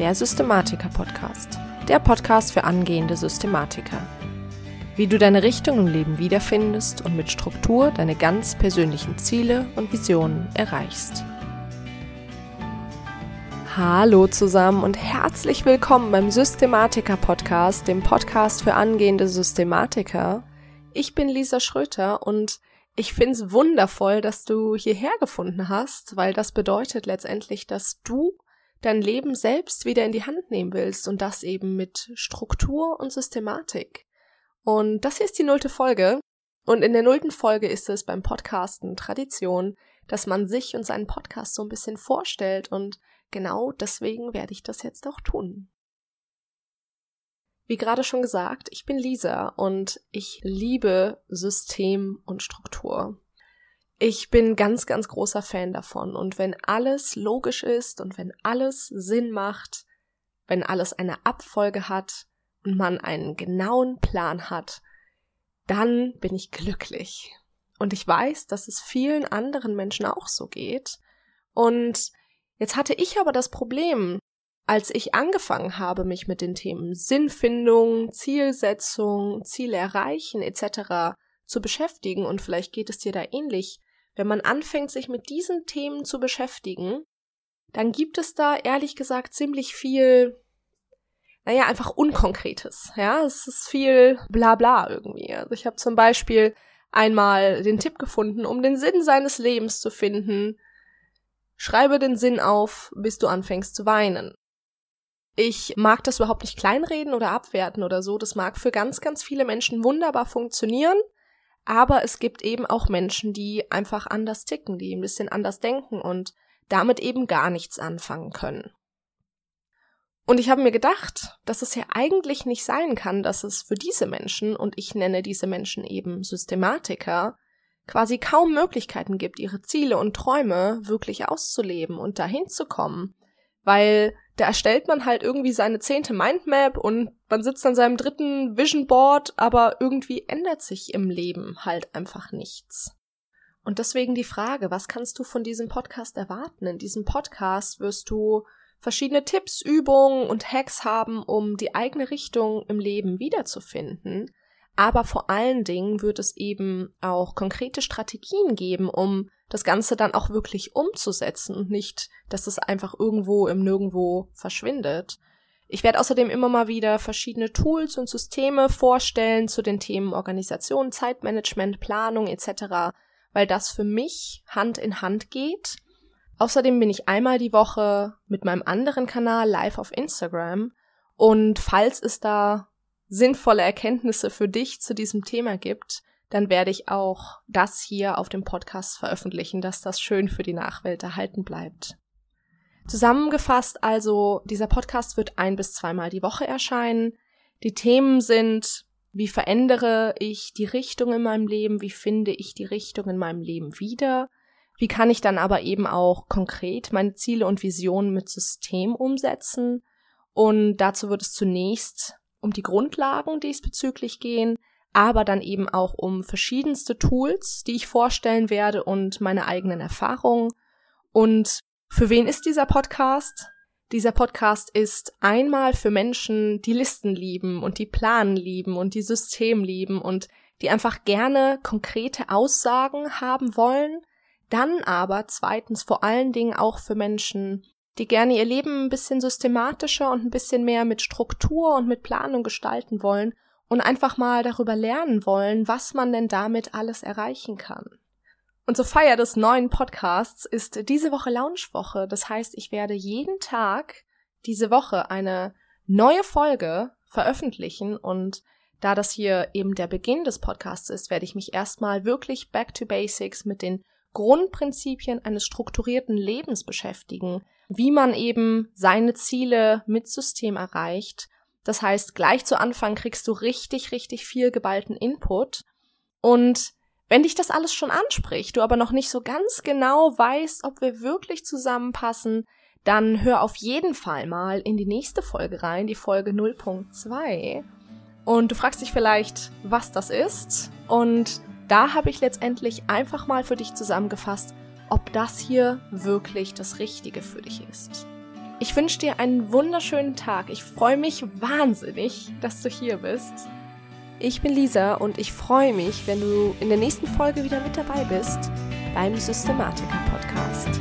der Systematiker-Podcast. Der Podcast für angehende Systematiker. Wie du deine Richtung im Leben wiederfindest und mit Struktur deine ganz persönlichen Ziele und Visionen erreichst. Hallo zusammen und herzlich willkommen beim Systematiker-Podcast, dem Podcast für angehende Systematiker. Ich bin Lisa Schröter und ich finde es wundervoll, dass du hierher gefunden hast, weil das bedeutet letztendlich, dass du dein Leben selbst wieder in die Hand nehmen willst und das eben mit Struktur und Systematik. Und das hier ist die nullte Folge. Und in der nullten Folge ist es beim Podcasten Tradition, dass man sich und seinen Podcast so ein bisschen vorstellt und genau deswegen werde ich das jetzt auch tun. Wie gerade schon gesagt, ich bin Lisa und ich liebe System und Struktur. Ich bin ganz, ganz großer Fan davon. Und wenn alles logisch ist und wenn alles Sinn macht, wenn alles eine Abfolge hat und man einen genauen Plan hat, dann bin ich glücklich. Und ich weiß, dass es vielen anderen Menschen auch so geht. Und jetzt hatte ich aber das Problem, als ich angefangen habe, mich mit den Themen Sinnfindung, Zielsetzung, Ziele erreichen etc. zu beschäftigen, und vielleicht geht es dir da ähnlich, wenn man anfängt, sich mit diesen Themen zu beschäftigen, dann gibt es da ehrlich gesagt ziemlich viel, naja, einfach Unkonkretes. Ja, es ist viel Blabla irgendwie. Also ich habe zum Beispiel einmal den Tipp gefunden, um den Sinn seines Lebens zu finden, schreibe den Sinn auf, bis du anfängst zu weinen. Ich mag das überhaupt nicht kleinreden oder abwerten oder so. Das mag für ganz, ganz viele Menschen wunderbar funktionieren. Aber es gibt eben auch Menschen, die einfach anders ticken, die ein bisschen anders denken und damit eben gar nichts anfangen können. Und ich habe mir gedacht, dass es ja eigentlich nicht sein kann, dass es für diese Menschen, und ich nenne diese Menschen eben Systematiker, quasi kaum Möglichkeiten gibt, ihre Ziele und Träume wirklich auszuleben und dahin zu kommen, weil da erstellt man halt irgendwie seine zehnte Mindmap und man sitzt an seinem dritten Vision Board, aber irgendwie ändert sich im Leben halt einfach nichts. Und deswegen die Frage, was kannst du von diesem Podcast erwarten? In diesem Podcast wirst du verschiedene Tipps, Übungen und Hacks haben, um die eigene Richtung im Leben wiederzufinden. Aber vor allen Dingen wird es eben auch konkrete Strategien geben, um das Ganze dann auch wirklich umzusetzen und nicht, dass es einfach irgendwo im Nirgendwo verschwindet. Ich werde außerdem immer mal wieder verschiedene Tools und Systeme vorstellen zu den Themen Organisation, Zeitmanagement, Planung etc., weil das für mich Hand in Hand geht. Außerdem bin ich einmal die Woche mit meinem anderen Kanal live auf Instagram und falls es da sinnvolle Erkenntnisse für dich zu diesem Thema gibt, dann werde ich auch das hier auf dem Podcast veröffentlichen, dass das schön für die Nachwelt erhalten bleibt. Zusammengefasst also, dieser Podcast wird ein bis zweimal die Woche erscheinen. Die Themen sind, wie verändere ich die Richtung in meinem Leben, wie finde ich die Richtung in meinem Leben wieder, wie kann ich dann aber eben auch konkret meine Ziele und Visionen mit System umsetzen. Und dazu wird es zunächst um die Grundlagen diesbezüglich gehen, aber dann eben auch um verschiedenste Tools, die ich vorstellen werde und meine eigenen Erfahrungen. Und für wen ist dieser Podcast? Dieser Podcast ist einmal für Menschen, die Listen lieben und die Planen lieben und die System lieben und die einfach gerne konkrete Aussagen haben wollen. Dann aber zweitens vor allen Dingen auch für Menschen, die gerne ihr Leben ein bisschen systematischer und ein bisschen mehr mit Struktur und mit Planung gestalten wollen und einfach mal darüber lernen wollen, was man denn damit alles erreichen kann. Und zur Feier des neuen Podcasts ist diese Woche Launchwoche. Das heißt, ich werde jeden Tag diese Woche eine neue Folge veröffentlichen und da das hier eben der Beginn des Podcasts ist, werde ich mich erstmal wirklich back to basics mit den Grundprinzipien eines strukturierten Lebens beschäftigen, wie man eben seine Ziele mit System erreicht das heißt, gleich zu Anfang kriegst du richtig, richtig viel geballten Input. Und wenn dich das alles schon anspricht, du aber noch nicht so ganz genau weißt, ob wir wirklich zusammenpassen, dann hör auf jeden Fall mal in die nächste Folge rein, die Folge 0.2. Und du fragst dich vielleicht, was das ist. Und da habe ich letztendlich einfach mal für dich zusammengefasst, ob das hier wirklich das Richtige für dich ist. Ich wünsche dir einen wunderschönen Tag. Ich freue mich wahnsinnig, dass du hier bist. Ich bin Lisa und ich freue mich, wenn du in der nächsten Folge wieder mit dabei bist beim Systematiker Podcast.